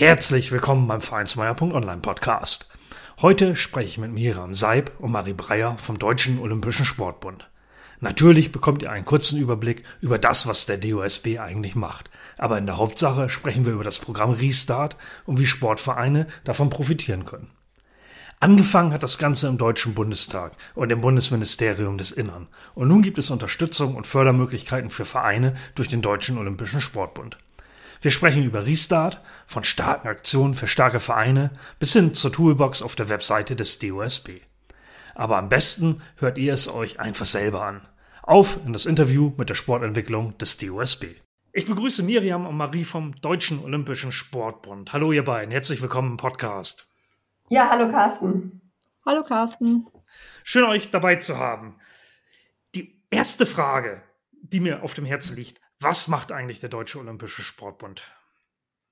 Herzlich willkommen beim Vereinsmeier.online Podcast. Heute spreche ich mit Miriam Seib und Marie Breyer vom Deutschen Olympischen Sportbund. Natürlich bekommt ihr einen kurzen Überblick über das, was der DOSB eigentlich macht. Aber in der Hauptsache sprechen wir über das Programm Restart und wie Sportvereine davon profitieren können. Angefangen hat das Ganze im Deutschen Bundestag und im Bundesministerium des Innern. Und nun gibt es Unterstützung und Fördermöglichkeiten für Vereine durch den Deutschen Olympischen Sportbund. Wir sprechen über Restart, von starken Aktionen für starke Vereine bis hin zur Toolbox auf der Webseite des DOSB. Aber am besten hört ihr es euch einfach selber an. Auf in das Interview mit der Sportentwicklung des DOSB. Ich begrüße Miriam und Marie vom Deutschen Olympischen Sportbund. Hallo ihr beiden, herzlich willkommen im Podcast. Ja, hallo Carsten. Hallo Carsten. Schön euch dabei zu haben. Die erste Frage, die mir auf dem Herzen liegt, was macht eigentlich der Deutsche Olympische Sportbund?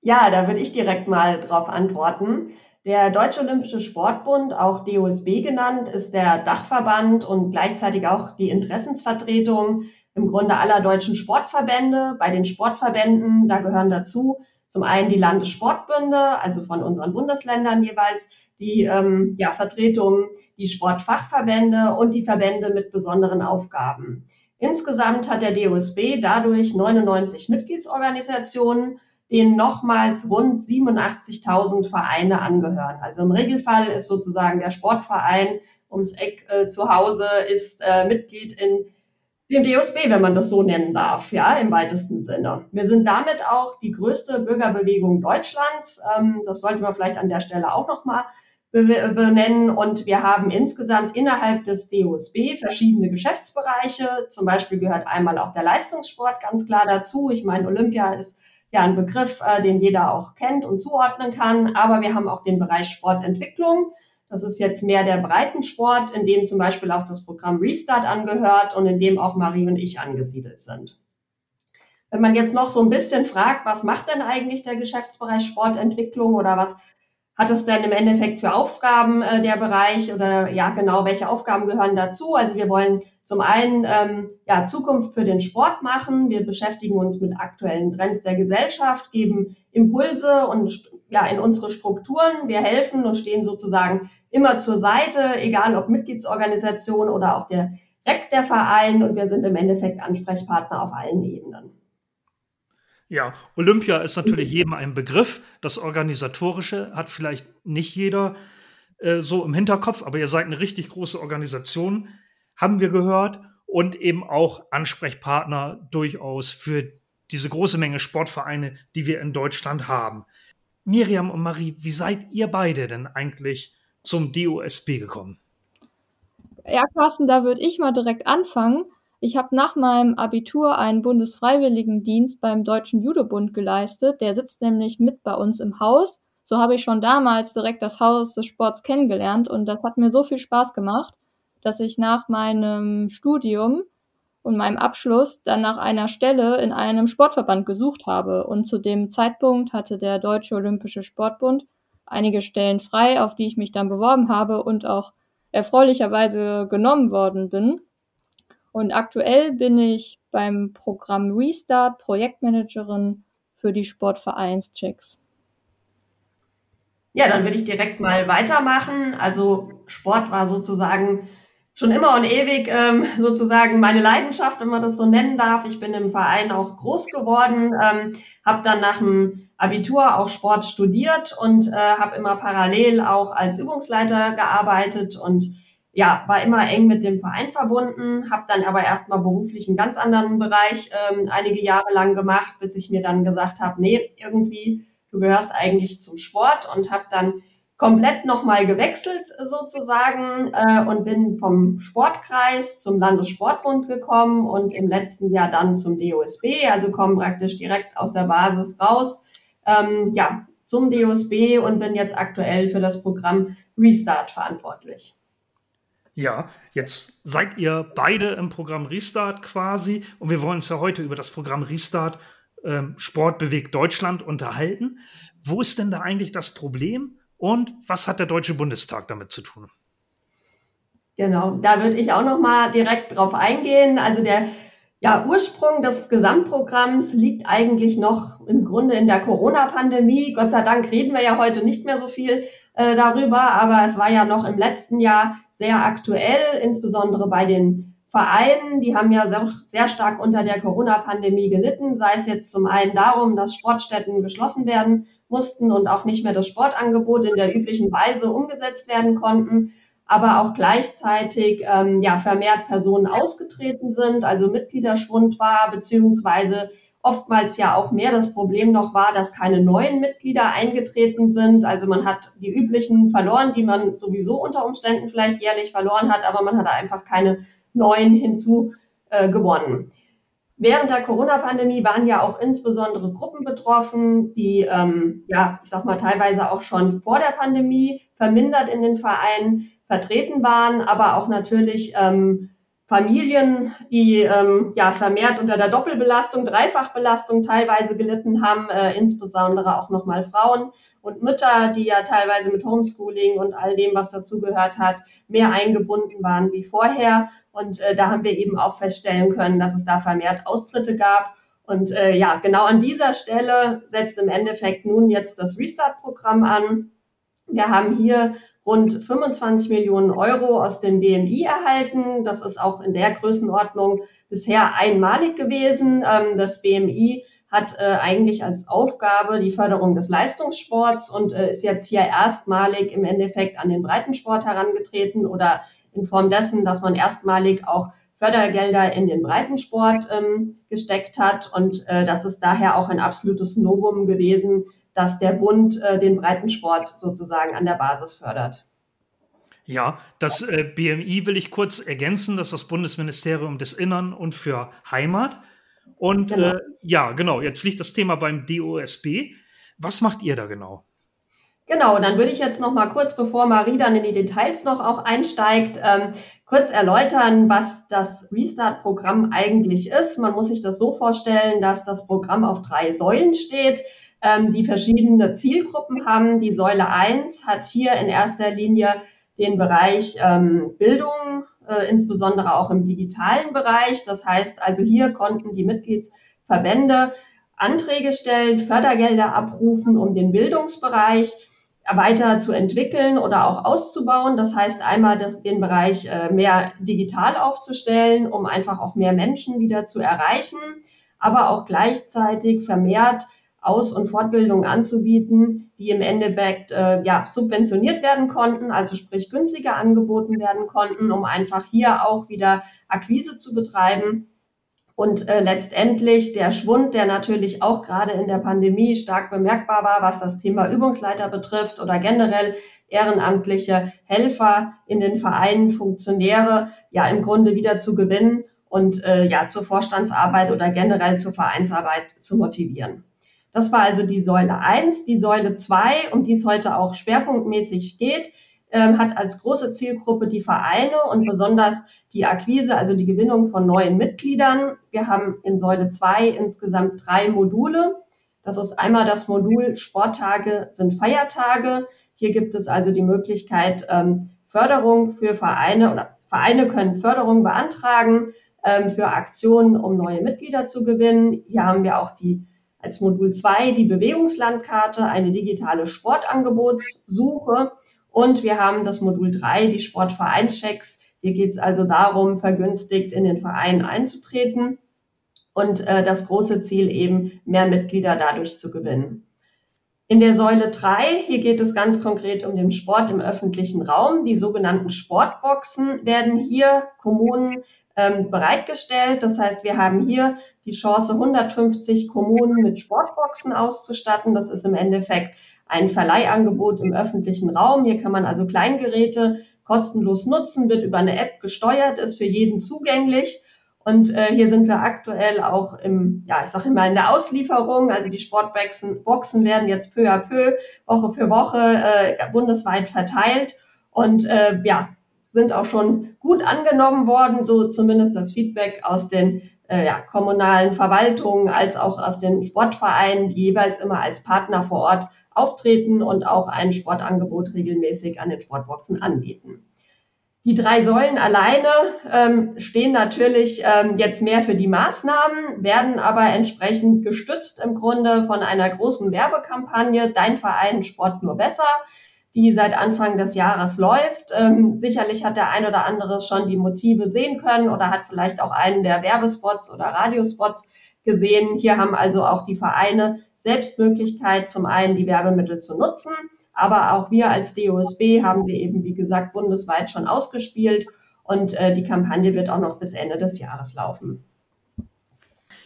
Ja, da würde ich direkt mal drauf antworten. Der Deutsche Olympische Sportbund, auch DOSB genannt, ist der Dachverband und gleichzeitig auch die Interessensvertretung im Grunde aller deutschen Sportverbände. Bei den Sportverbänden, da gehören dazu zum einen die Landessportbünde, also von unseren Bundesländern jeweils, die ähm, ja, Vertretungen, die Sportfachverbände und die Verbände mit besonderen Aufgaben. Insgesamt hat der DOSB dadurch 99 Mitgliedsorganisationen, denen nochmals rund 87.000 Vereine angehören. Also im Regelfall ist sozusagen der Sportverein ums Eck äh, zu Hause ist äh, Mitglied in dem DOSB, wenn man das so nennen darf, ja, im weitesten Sinne. Wir sind damit auch die größte Bürgerbewegung Deutschlands. Ähm, das sollte man vielleicht an der Stelle auch nochmal benennen. Und wir haben insgesamt innerhalb des DOSB verschiedene Geschäftsbereiche. Zum Beispiel gehört einmal auch der Leistungssport ganz klar dazu. Ich meine, Olympia ist ja ein Begriff, äh, den jeder auch kennt und zuordnen kann. Aber wir haben auch den Bereich Sportentwicklung. Das ist jetzt mehr der Breitensport, in dem zum Beispiel auch das Programm Restart angehört und in dem auch Marie und ich angesiedelt sind. Wenn man jetzt noch so ein bisschen fragt, was macht denn eigentlich der Geschäftsbereich Sportentwicklung oder was hat es denn im Endeffekt für Aufgaben äh, der Bereich oder ja genau, welche Aufgaben gehören dazu? Also wir wollen zum einen ähm, ja, Zukunft für den Sport machen. Wir beschäftigen uns mit aktuellen Trends der Gesellschaft, geben Impulse und ja, in unsere Strukturen. Wir helfen und stehen sozusagen immer zur Seite, egal ob Mitgliedsorganisation oder auch der REC der Verein. Und wir sind im Endeffekt Ansprechpartner auf allen Ebenen. Ja, Olympia ist natürlich jedem ein Begriff. Das Organisatorische hat vielleicht nicht jeder äh, so im Hinterkopf, aber ihr seid eine richtig große Organisation, haben wir gehört, und eben auch Ansprechpartner durchaus für diese große Menge Sportvereine, die wir in Deutschland haben. Miriam und Marie, wie seid ihr beide denn eigentlich zum DOSB gekommen? Ja, Carsten, da würde ich mal direkt anfangen. Ich habe nach meinem Abitur einen Bundesfreiwilligendienst beim Deutschen Judobund geleistet. Der sitzt nämlich mit bei uns im Haus. So habe ich schon damals direkt das Haus des Sports kennengelernt und das hat mir so viel Spaß gemacht, dass ich nach meinem Studium und meinem Abschluss dann nach einer Stelle in einem Sportverband gesucht habe. Und zu dem Zeitpunkt hatte der Deutsche Olympische Sportbund einige Stellen frei, auf die ich mich dann beworben habe und auch erfreulicherweise genommen worden bin. Und aktuell bin ich beim Programm Restart Projektmanagerin für die Sportvereinschecks. Ja, dann würde ich direkt mal weitermachen. Also Sport war sozusagen schon immer und ewig ähm, sozusagen meine Leidenschaft, wenn man das so nennen darf. Ich bin im Verein auch groß geworden, ähm, habe dann nach dem Abitur auch Sport studiert und äh, habe immer parallel auch als Übungsleiter gearbeitet und ja, war immer eng mit dem Verein verbunden, habe dann aber erstmal beruflich einen ganz anderen Bereich ähm, einige Jahre lang gemacht, bis ich mir dann gesagt habe, nee, irgendwie, du gehörst eigentlich zum Sport und habe dann komplett nochmal gewechselt sozusagen äh, und bin vom Sportkreis zum Landessportbund gekommen und im letzten Jahr dann zum DOSB, also komme praktisch direkt aus der Basis raus. Ähm, ja, zum DOSB und bin jetzt aktuell für das Programm Restart verantwortlich. Ja, jetzt seid ihr beide im Programm Restart quasi und wir wollen uns ja heute über das Programm Restart ähm, Sport bewegt Deutschland unterhalten. Wo ist denn da eigentlich das Problem und was hat der Deutsche Bundestag damit zu tun? Genau, da würde ich auch noch mal direkt drauf eingehen. Also der ja, Ursprung des Gesamtprogramms liegt eigentlich noch im Grunde in der Corona-Pandemie. Gott sei Dank reden wir ja heute nicht mehr so viel äh, darüber, aber es war ja noch im letzten Jahr sehr aktuell, insbesondere bei den Vereinen. Die haben ja sehr, sehr stark unter der Corona-Pandemie gelitten, sei es jetzt zum einen darum, dass Sportstätten geschlossen werden mussten und auch nicht mehr das Sportangebot in der üblichen Weise umgesetzt werden konnten aber auch gleichzeitig ähm, ja, vermehrt Personen ausgetreten sind, also Mitgliederschwund war, beziehungsweise oftmals ja auch mehr das Problem noch war, dass keine neuen Mitglieder eingetreten sind. Also man hat die üblichen verloren, die man sowieso unter Umständen vielleicht jährlich verloren hat, aber man hat einfach keine neuen hinzu äh. Während der Corona-Pandemie waren ja auch insbesondere Gruppen betroffen, die, ähm, ja, ich sag mal, teilweise auch schon vor der Pandemie vermindert in den Vereinen vertreten waren, aber auch natürlich ähm, Familien, die ähm, ja vermehrt unter der Doppelbelastung, Dreifachbelastung teilweise gelitten haben, äh, insbesondere auch nochmal Frauen und Mütter, die ja teilweise mit Homeschooling und all dem, was dazugehört hat, mehr eingebunden waren wie vorher. Und äh, da haben wir eben auch feststellen können, dass es da vermehrt Austritte gab. Und äh, ja, genau an dieser Stelle setzt im Endeffekt nun jetzt das Restart-Programm an. Wir haben hier rund 25 Millionen Euro aus dem BMI erhalten. Das ist auch in der Größenordnung bisher einmalig gewesen. Ähm, das BMI hat äh, eigentlich als Aufgabe die Förderung des Leistungssports und äh, ist jetzt hier erstmalig im Endeffekt an den Breitensport herangetreten oder in Form dessen, dass man erstmalig auch Fördergelder in den Breitensport ähm, gesteckt hat. Und äh, das ist daher auch ein absolutes Novum gewesen, dass der Bund äh, den Breitensport sozusagen an der Basis fördert. Ja, das äh, BMI will ich kurz ergänzen, das ist das Bundesministerium des Innern und für Heimat. Und genau. Äh, ja, genau, jetzt liegt das Thema beim DOSB. Was macht ihr da genau? Genau, dann würde ich jetzt noch mal kurz, bevor Marie dann in die Details noch auch einsteigt, ähm, kurz erläutern, was das Restart-Programm eigentlich ist. Man muss sich das so vorstellen, dass das Programm auf drei Säulen steht ähm, die verschiedene Zielgruppen haben. Die Säule 1 hat hier in erster Linie den Bereich ähm, Bildung, äh, insbesondere auch im digitalen Bereich. Das heißt also, hier konnten die Mitgliedsverbände Anträge stellen, Fördergelder abrufen, um den Bildungsbereich weiter zu entwickeln oder auch auszubauen. Das heißt einmal das, den Bereich äh, mehr digital aufzustellen, um einfach auch mehr Menschen wieder zu erreichen, aber auch gleichzeitig vermehrt aus- und Fortbildungen anzubieten, die im Endeffekt äh, ja, subventioniert werden konnten, also sprich günstiger angeboten werden konnten, um einfach hier auch wieder Akquise zu betreiben. Und äh, letztendlich der Schwund, der natürlich auch gerade in der Pandemie stark bemerkbar war, was das Thema Übungsleiter betrifft oder generell ehrenamtliche Helfer in den Vereinen, Funktionäre, ja im Grunde wieder zu gewinnen und äh, ja zur Vorstandsarbeit oder generell zur Vereinsarbeit zu motivieren. Das war also die Säule 1. Die Säule 2, um die es heute auch schwerpunktmäßig geht, ähm, hat als große Zielgruppe die Vereine und besonders die Akquise, also die Gewinnung von neuen Mitgliedern. Wir haben in Säule 2 insgesamt drei Module. Das ist einmal das Modul Sporttage sind Feiertage. Hier gibt es also die Möglichkeit, ähm, Förderung für Vereine oder Vereine können Förderung beantragen ähm, für Aktionen, um neue Mitglieder zu gewinnen. Hier haben wir auch die als Modul 2 die Bewegungslandkarte, eine digitale Sportangebotssuche und wir haben das Modul 3, die Sportvereinschecks. Hier geht es also darum, vergünstigt in den Verein einzutreten und äh, das große Ziel eben, mehr Mitglieder dadurch zu gewinnen. In der Säule 3, hier geht es ganz konkret um den Sport im öffentlichen Raum. Die sogenannten Sportboxen werden hier Kommunen ähm, bereitgestellt. Das heißt, wir haben hier die Chance, 150 Kommunen mit Sportboxen auszustatten. Das ist im Endeffekt ein Verleihangebot im öffentlichen Raum. Hier kann man also Kleingeräte kostenlos nutzen, wird über eine App gesteuert, ist für jeden zugänglich. Und äh, hier sind wir aktuell auch im, ja, ich sage immer in der Auslieferung. Also die Sportboxen Boxen werden jetzt peu à peu, Woche für Woche äh, bundesweit verteilt und äh, ja, sind auch schon gut angenommen worden, so zumindest das Feedback aus den äh, ja, kommunalen Verwaltungen als auch aus den Sportvereinen, die jeweils immer als Partner vor Ort auftreten und auch ein Sportangebot regelmäßig an den Sportboxen anbieten. Die drei Säulen alleine ähm, stehen natürlich ähm, jetzt mehr für die Maßnahmen, werden aber entsprechend gestützt im Grunde von einer großen Werbekampagne Dein Verein Sport nur besser, die seit Anfang des Jahres läuft. Ähm, sicherlich hat der ein oder andere schon die Motive sehen können oder hat vielleicht auch einen der Werbespots oder Radiospots gesehen. Hier haben also auch die Vereine Selbstmöglichkeit, zum einen die Werbemittel zu nutzen aber auch wir als DOSB haben sie eben, wie gesagt, bundesweit schon ausgespielt und äh, die Kampagne wird auch noch bis Ende des Jahres laufen.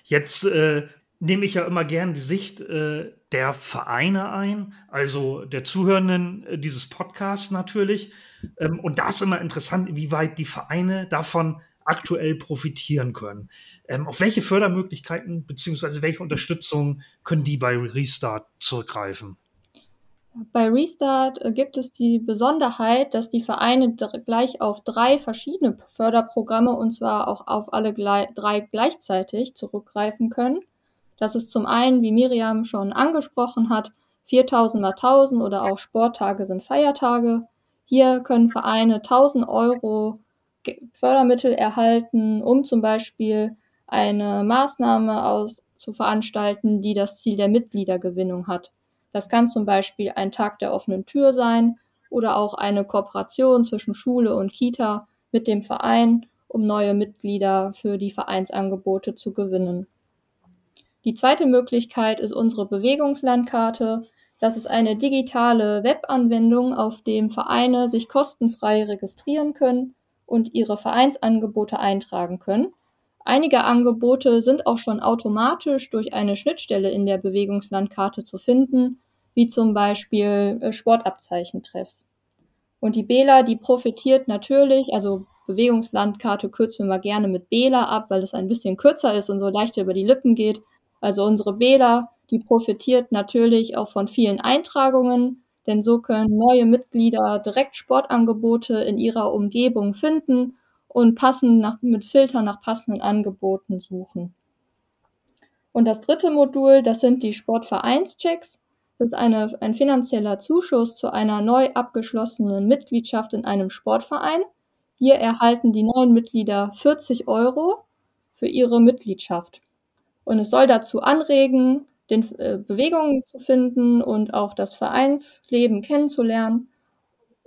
Jetzt äh, nehme ich ja immer gern die Sicht äh, der Vereine ein, also der Zuhörenden äh, dieses Podcasts natürlich. Ähm, und da ist immer interessant, wie weit die Vereine davon aktuell profitieren können. Ähm, auf welche Fördermöglichkeiten bzw. welche Unterstützung können die bei Restart zurückgreifen? Bei Restart äh, gibt es die Besonderheit, dass die Vereine gleich auf drei verschiedene Förderprogramme und zwar auch auf alle drei gleichzeitig zurückgreifen können. Das ist zum einen, wie Miriam schon angesprochen hat, 4000 mal 1000 oder auch Sporttage sind Feiertage. Hier können Vereine 1000 Euro Fördermittel erhalten, um zum Beispiel eine Maßnahme aus, zu veranstalten, die das Ziel der Mitgliedergewinnung hat. Das kann zum Beispiel ein Tag der offenen Tür sein oder auch eine Kooperation zwischen Schule und Kita mit dem Verein, um neue Mitglieder für die Vereinsangebote zu gewinnen. Die zweite Möglichkeit ist unsere Bewegungslandkarte. Das ist eine digitale Webanwendung, auf dem Vereine sich kostenfrei registrieren können und ihre Vereinsangebote eintragen können. Einige Angebote sind auch schon automatisch durch eine Schnittstelle in der Bewegungslandkarte zu finden, wie zum Beispiel äh, Sportabzeichentreffs. Und die Bela, die profitiert natürlich, also Bewegungslandkarte kürzen wir gerne mit Bela ab, weil es ein bisschen kürzer ist und so leichter über die Lippen geht. Also unsere Bela, die profitiert natürlich auch von vielen Eintragungen, denn so können neue Mitglieder direkt Sportangebote in ihrer Umgebung finden und passend nach, mit Filtern nach passenden Angeboten suchen. Und das dritte Modul, das sind die Sportvereinschecks. Das ist eine, ein finanzieller Zuschuss zu einer neu abgeschlossenen Mitgliedschaft in einem Sportverein. Hier erhalten die neuen Mitglieder 40 Euro für ihre Mitgliedschaft. Und es soll dazu anregen, den äh, Bewegungen zu finden und auch das Vereinsleben kennenzulernen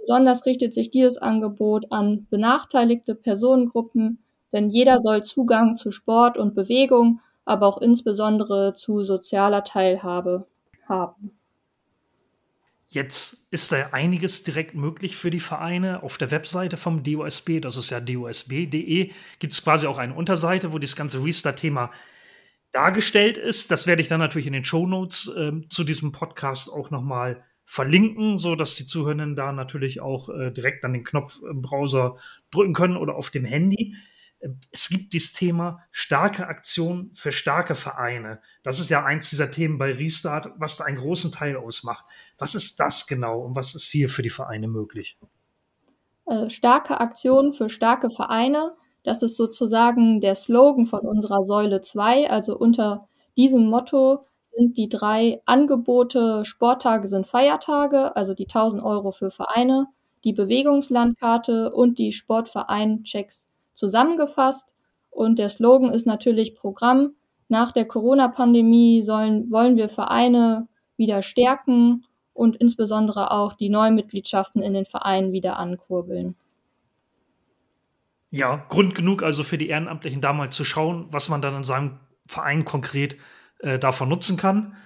Besonders richtet sich dieses Angebot an benachteiligte Personengruppen, denn jeder soll Zugang zu Sport und Bewegung, aber auch insbesondere zu sozialer Teilhabe haben. Jetzt ist da einiges direkt möglich für die Vereine. Auf der Webseite vom DOSB, das ist ja dosb.de, gibt es quasi auch eine Unterseite, wo das ganze Restart-Thema dargestellt ist. Das werde ich dann natürlich in den Show Notes äh, zu diesem Podcast auch nochmal verlinken, so dass die Zuhörenden da natürlich auch äh, direkt an den Knopf im Browser drücken können oder auf dem Handy. Ähm, es gibt dieses Thema starke Aktion für starke Vereine. Das ist ja eins dieser Themen bei Restart, was da einen großen Teil ausmacht. Was ist das genau und was ist hier für die Vereine möglich? Äh, starke Aktion für starke Vereine. Das ist sozusagen der Slogan von unserer Säule 2. Also unter diesem Motto sind die drei Angebote, Sporttage sind Feiertage, also die 1000 Euro für Vereine, die Bewegungslandkarte und die Sportverein-Checks zusammengefasst. Und der Slogan ist natürlich Programm. Nach der Corona-Pandemie sollen, wollen wir Vereine wieder stärken und insbesondere auch die Neumitgliedschaften in den Vereinen wieder ankurbeln. Ja, Grund genug also für die Ehrenamtlichen da mal zu schauen, was man dann in seinem Verein konkret äh, davon nutzen kann.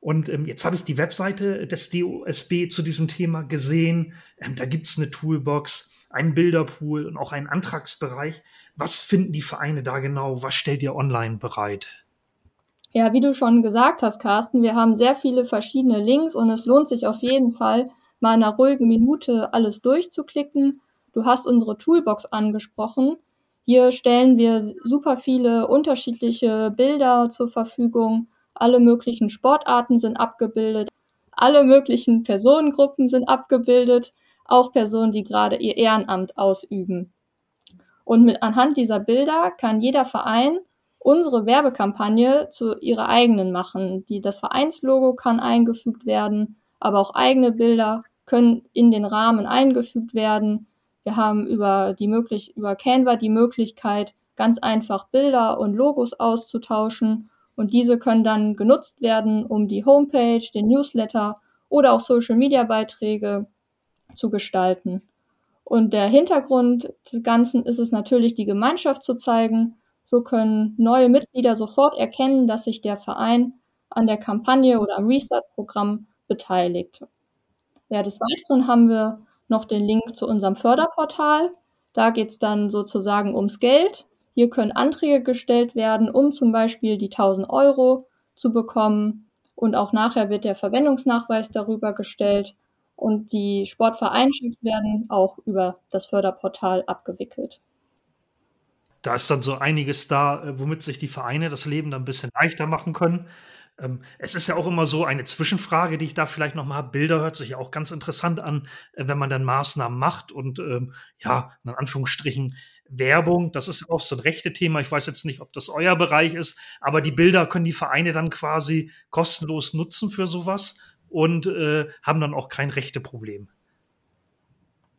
Und ähm, jetzt habe ich die Webseite des DOSB zu diesem Thema gesehen. Ähm, da gibt es eine Toolbox, einen Bilderpool und auch einen Antragsbereich. Was finden die Vereine da genau? Was stellt ihr online bereit? Ja, wie du schon gesagt hast, Carsten, wir haben sehr viele verschiedene Links und es lohnt sich auf jeden Fall, mal in einer ruhigen Minute alles durchzuklicken. Du hast unsere Toolbox angesprochen. Hier stellen wir super viele unterschiedliche Bilder zur Verfügung. Alle möglichen Sportarten sind abgebildet. Alle möglichen Personengruppen sind abgebildet. Auch Personen, die gerade ihr Ehrenamt ausüben. Und mit anhand dieser Bilder kann jeder Verein unsere Werbekampagne zu ihrer eigenen machen. Die, das Vereinslogo kann eingefügt werden, aber auch eigene Bilder können in den Rahmen eingefügt werden. Wir haben über die möglich über Canva die Möglichkeit, ganz einfach Bilder und Logos auszutauschen und diese können dann genutzt werden, um die Homepage, den Newsletter oder auch Social Media Beiträge zu gestalten. Und der Hintergrund des Ganzen ist es natürlich, die Gemeinschaft zu zeigen. So können neue Mitglieder sofort erkennen, dass sich der Verein an der Kampagne oder am Restart-Programm beteiligt. Ja, des Weiteren haben wir noch den Link zu unserem Förderportal. Da geht es dann sozusagen ums Geld. Hier können Anträge gestellt werden, um zum Beispiel die 1000 Euro zu bekommen. Und auch nachher wird der Verwendungsnachweis darüber gestellt. Und die Sportvereinschicks werden auch über das Förderportal abgewickelt. Da ist dann so einiges da, äh, womit sich die Vereine das Leben dann ein bisschen leichter machen können. Ähm, es ist ja auch immer so eine Zwischenfrage, die ich da vielleicht noch mal habe. Bilder hört sich ja auch ganz interessant an, äh, wenn man dann Maßnahmen macht und ähm, ja, in Anführungsstrichen Werbung, das ist auch so ein rechte Thema. Ich weiß jetzt nicht, ob das euer Bereich ist, aber die Bilder können die Vereine dann quasi kostenlos nutzen für sowas und äh, haben dann auch kein rechte Problem.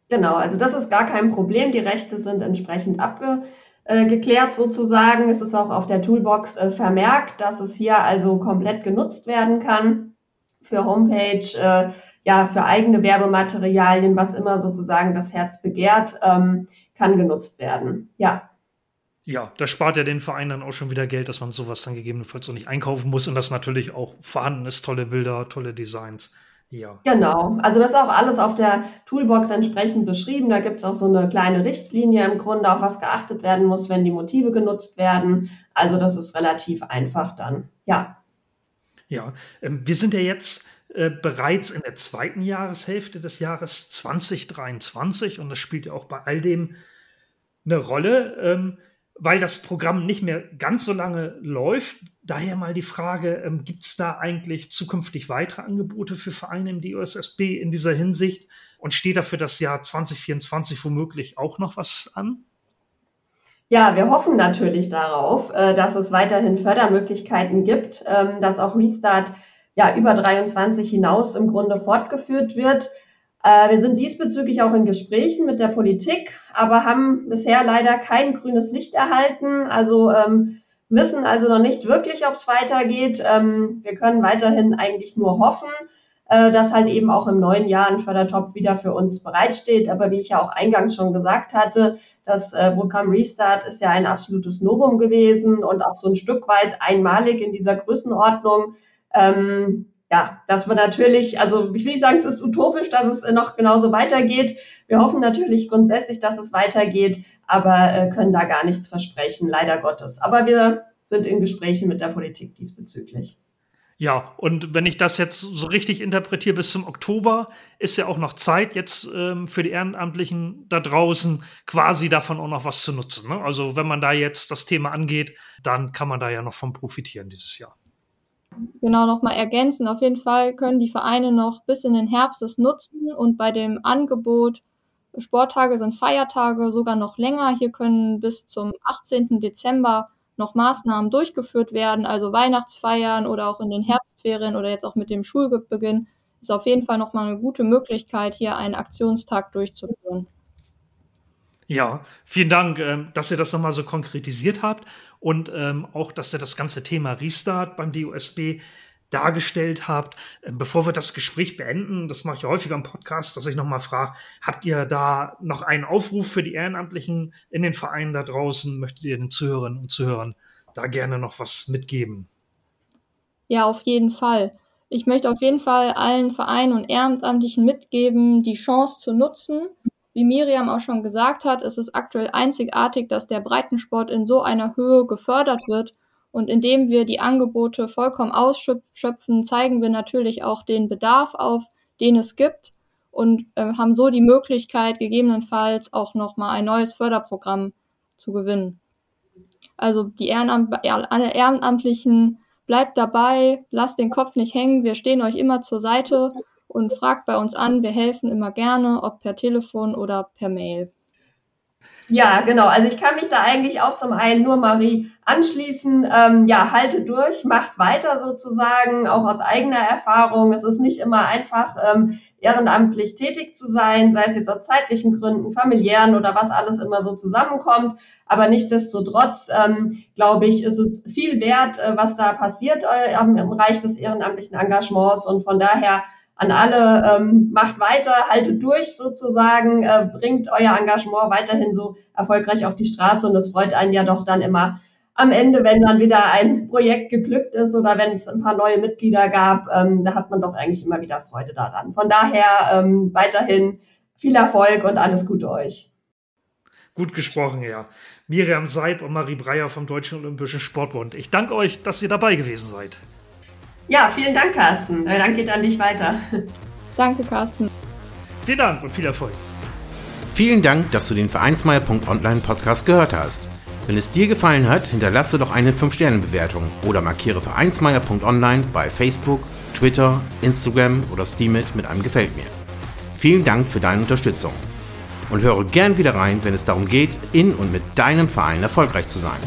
Genau, also das ist gar kein Problem. Die Rechte sind entsprechend abge äh, geklärt sozusagen. Es ist auch auf der Toolbox äh, vermerkt, dass es hier also komplett genutzt werden kann für Homepage, äh, ja, für eigene Werbematerialien, was immer sozusagen das Herz begehrt, ähm, kann genutzt werden. Ja. Ja, das spart ja den Verein dann auch schon wieder Geld, dass man sowas dann gegebenenfalls so nicht einkaufen muss und das natürlich auch vorhanden ist, tolle Bilder, tolle Designs. Ja. Genau. Also das ist auch alles auf der Toolbox entsprechend beschrieben. Da gibt es auch so eine kleine Richtlinie im Grunde, auf was geachtet werden muss, wenn die Motive genutzt werden. Also das ist relativ einfach dann. Ja. Ja, ähm, wir sind ja jetzt äh, bereits in der zweiten Jahreshälfte des Jahres 2023 und das spielt ja auch bei all dem eine Rolle. Ähm, weil das Programm nicht mehr ganz so lange läuft. Daher mal die Frage, ähm, gibt es da eigentlich zukünftig weitere Angebote für Vereine im DOSSB in dieser Hinsicht? Und steht da für das Jahr 2024 womöglich auch noch was an? Ja, wir hoffen natürlich darauf, äh, dass es weiterhin Fördermöglichkeiten gibt, ähm, dass auch Restart ja über 23 hinaus im Grunde fortgeführt wird. Äh, wir sind diesbezüglich auch in Gesprächen mit der Politik, aber haben bisher leider kein grünes Licht erhalten. Also ähm, wissen also noch nicht wirklich, ob es weitergeht. Ähm, wir können weiterhin eigentlich nur hoffen, äh, dass halt eben auch im neuen Jahr ein Fördertopf wieder für uns bereitsteht. Aber wie ich ja auch eingangs schon gesagt hatte, das äh, Programm Restart ist ja ein absolutes Novum gewesen und auch so ein Stück weit einmalig in dieser Größenordnung. Ähm, ja, dass wir natürlich, also ich will nicht sagen, es ist utopisch, dass es noch genauso weitergeht. Wir hoffen natürlich grundsätzlich, dass es weitergeht, aber äh, können da gar nichts versprechen, leider Gottes. Aber wir sind in Gesprächen mit der Politik diesbezüglich. Ja, und wenn ich das jetzt so richtig interpretiere, bis zum Oktober ist ja auch noch Zeit jetzt ähm, für die Ehrenamtlichen da draußen quasi davon auch noch was zu nutzen. Ne? Also wenn man da jetzt das Thema angeht, dann kann man da ja noch von profitieren dieses Jahr genau nochmal ergänzen. Auf jeden Fall können die Vereine noch bis in den Herbst es nutzen und bei dem Angebot Sporttage sind Feiertage sogar noch länger. Hier können bis zum 18. Dezember noch Maßnahmen durchgeführt werden, also Weihnachtsfeiern oder auch in den Herbstferien oder jetzt auch mit dem Schulbeginn ist auf jeden Fall nochmal eine gute Möglichkeit, hier einen Aktionstag durchzuführen. Ja, vielen Dank, ähm, dass ihr das nochmal so konkretisiert habt und ähm, auch, dass ihr das ganze Thema Restart beim DUSB dargestellt habt. Ähm, bevor wir das Gespräch beenden, das mache ich häufiger im Podcast, dass ich nochmal frage, habt ihr da noch einen Aufruf für die Ehrenamtlichen in den Vereinen da draußen? Möchtet ihr den Zuhörern und Zuhörern da gerne noch was mitgeben? Ja, auf jeden Fall. Ich möchte auf jeden Fall allen Vereinen und Ehrenamtlichen mitgeben, die Chance zu nutzen, wie Miriam auch schon gesagt hat, ist es aktuell einzigartig, dass der Breitensport in so einer Höhe gefördert wird. Und indem wir die Angebote vollkommen ausschöpfen, zeigen wir natürlich auch den Bedarf auf, den es gibt und äh, haben so die Möglichkeit, gegebenenfalls auch nochmal ein neues Förderprogramm zu gewinnen. Also die Ehrenamt alle Ehrenamtlichen, bleibt dabei, lasst den Kopf nicht hängen, wir stehen euch immer zur Seite und fragt bei uns an, wir helfen immer gerne, ob per Telefon oder per Mail. Ja, genau. Also ich kann mich da eigentlich auch zum einen nur Marie anschließen. Ähm, ja, haltet durch, macht weiter sozusagen, auch aus eigener Erfahrung. Es ist nicht immer einfach, ähm, ehrenamtlich tätig zu sein, sei es jetzt aus zeitlichen Gründen, familiären oder was alles immer so zusammenkommt. Aber nichtdestotrotz, ähm, glaube ich, ist es viel wert, äh, was da passiert äh, im Bereich des ehrenamtlichen Engagements. Und von daher an alle, ähm, macht weiter, haltet durch sozusagen, äh, bringt euer Engagement weiterhin so erfolgreich auf die Straße und es freut einen ja doch dann immer am Ende, wenn dann wieder ein Projekt geglückt ist oder wenn es ein paar neue Mitglieder gab, ähm, da hat man doch eigentlich immer wieder Freude daran. Von daher ähm, weiterhin viel Erfolg und alles Gute euch. Gut gesprochen, ja. Miriam Seib und Marie Breyer vom Deutschen Olympischen Sportbund. Ich danke euch, dass ihr dabei gewesen seid. Ja, vielen Dank, Carsten. Der Dank geht an dich weiter. Danke, Carsten. Vielen Dank und viel Erfolg. Vielen Dank, dass du den Vereinsmeier.online Podcast gehört hast. Wenn es dir gefallen hat, hinterlasse doch eine 5-Sterne-Bewertung oder markiere Vereinsmeier.online bei Facebook, Twitter, Instagram oder Steamit mit einem Gefällt mir. Vielen Dank für deine Unterstützung. Und höre gern wieder rein, wenn es darum geht, in und mit deinem Verein erfolgreich zu sein.